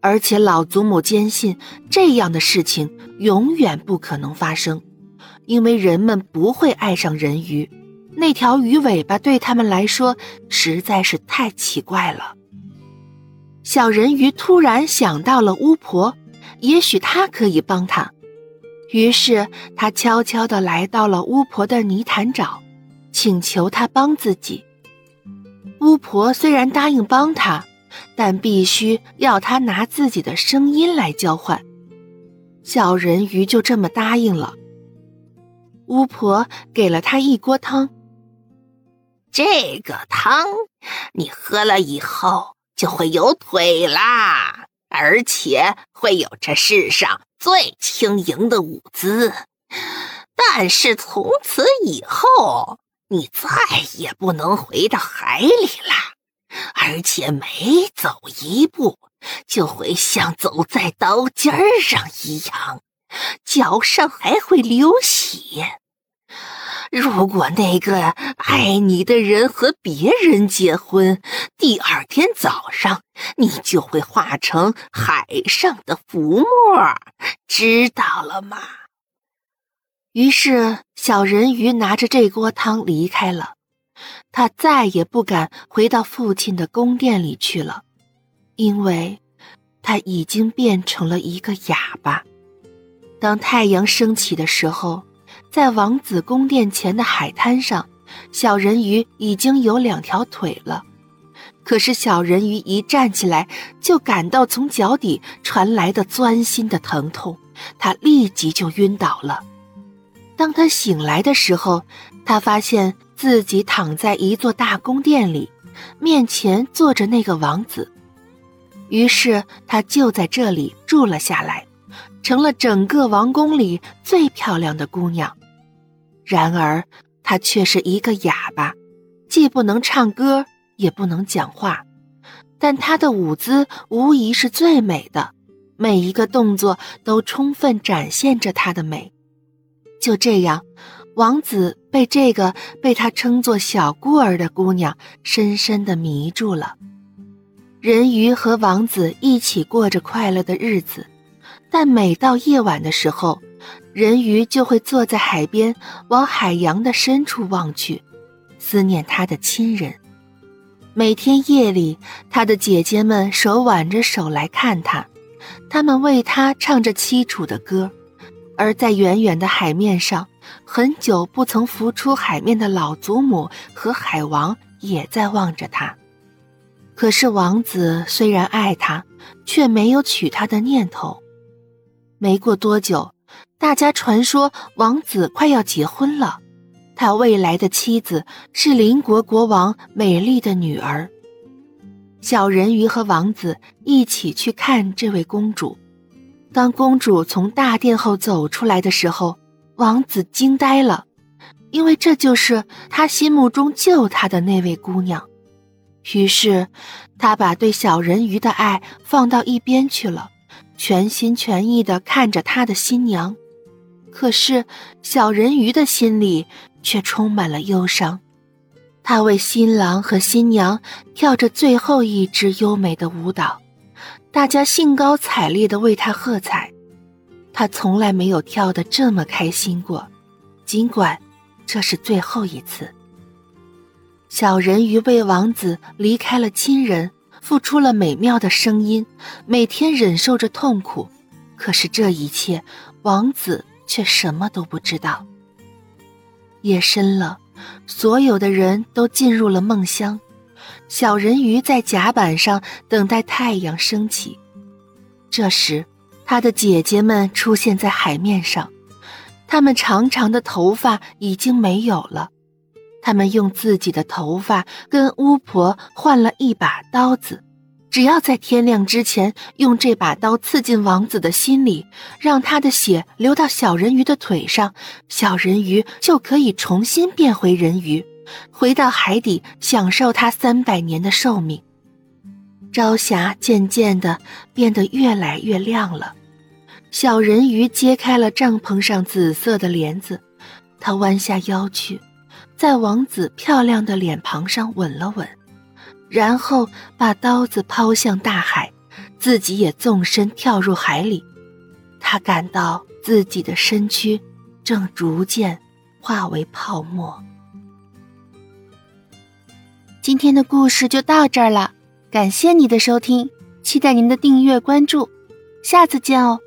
而且老祖母坚信这样的事情永远不可能发生，因为人们不会爱上人鱼，那条鱼尾巴对他们来说实在是太奇怪了。小人鱼突然想到了巫婆，也许她可以帮他，于是他悄悄地来到了巫婆的泥潭沼，请求她帮自己。巫婆虽然答应帮他。但必须要他拿自己的声音来交换，小人鱼就这么答应了。巫婆给了他一锅汤，这个汤你喝了以后就会有腿啦，而且会有这世上最轻盈的舞姿。但是从此以后，你再也不能回到海里了。而且每走一步，就会像走在刀尖上一样，脚上还会流血。如果那个爱你的人和别人结婚，第二天早上你就会化成海上的浮沫，知道了吗？于是，小人鱼拿着这锅汤离开了。他再也不敢回到父亲的宫殿里去了，因为他已经变成了一个哑巴。当太阳升起的时候，在王子宫殿前的海滩上，小人鱼已经有两条腿了。可是小人鱼一站起来，就感到从脚底传来的钻心的疼痛，他立即就晕倒了。当他醒来的时候，他发现。自己躺在一座大宫殿里，面前坐着那个王子，于是他就在这里住了下来，成了整个王宫里最漂亮的姑娘。然而，她却是一个哑巴，既不能唱歌，也不能讲话，但她的舞姿无疑是最美的，每一个动作都充分展现着她的美。就这样。王子被这个被他称作小孤儿的姑娘深深的迷住了。人鱼和王子一起过着快乐的日子，但每到夜晚的时候，人鱼就会坐在海边，往海洋的深处望去，思念他的亲人。每天夜里，他的姐姐们手挽着手来看他，他们为他唱着凄楚的歌，而在远远的海面上。很久不曾浮出海面的老祖母和海王也在望着他，可是王子虽然爱她，却没有娶她的念头。没过多久，大家传说王子快要结婚了，他未来的妻子是邻国国王美丽的女儿。小人鱼和王子一起去看这位公主。当公主从大殿后走出来的时候。王子惊呆了，因为这就是他心目中救他的那位姑娘。于是，他把对小人鱼的爱放到一边去了，全心全意地看着他的新娘。可是，小人鱼的心里却充满了忧伤。他为新郎和新娘跳着最后一支优美的舞蹈，大家兴高采烈地为他喝彩。他从来没有跳得这么开心过，尽管这是最后一次。小人鱼为王子离开了亲人，付出了美妙的声音，每天忍受着痛苦。可是这一切，王子却什么都不知道。夜深了，所有的人都进入了梦乡。小人鱼在甲板上等待太阳升起。这时。他的姐姐们出现在海面上，她们长长的头发已经没有了，他们用自己的头发跟巫婆换了一把刀子，只要在天亮之前用这把刀刺进王子的心里，让他的血流到小人鱼的腿上，小人鱼就可以重新变回人鱼，回到海底享受他三百年的寿命。朝霞渐渐的变得越来越亮了，小人鱼揭开了帐篷上紫色的帘子，他弯下腰去，在王子漂亮的脸庞上吻了吻，然后把刀子抛向大海，自己也纵身跳入海里。他感到自己的身躯正逐渐化为泡沫。今天的故事就到这儿了，感谢你的收听，期待您的订阅关注，下次见哦。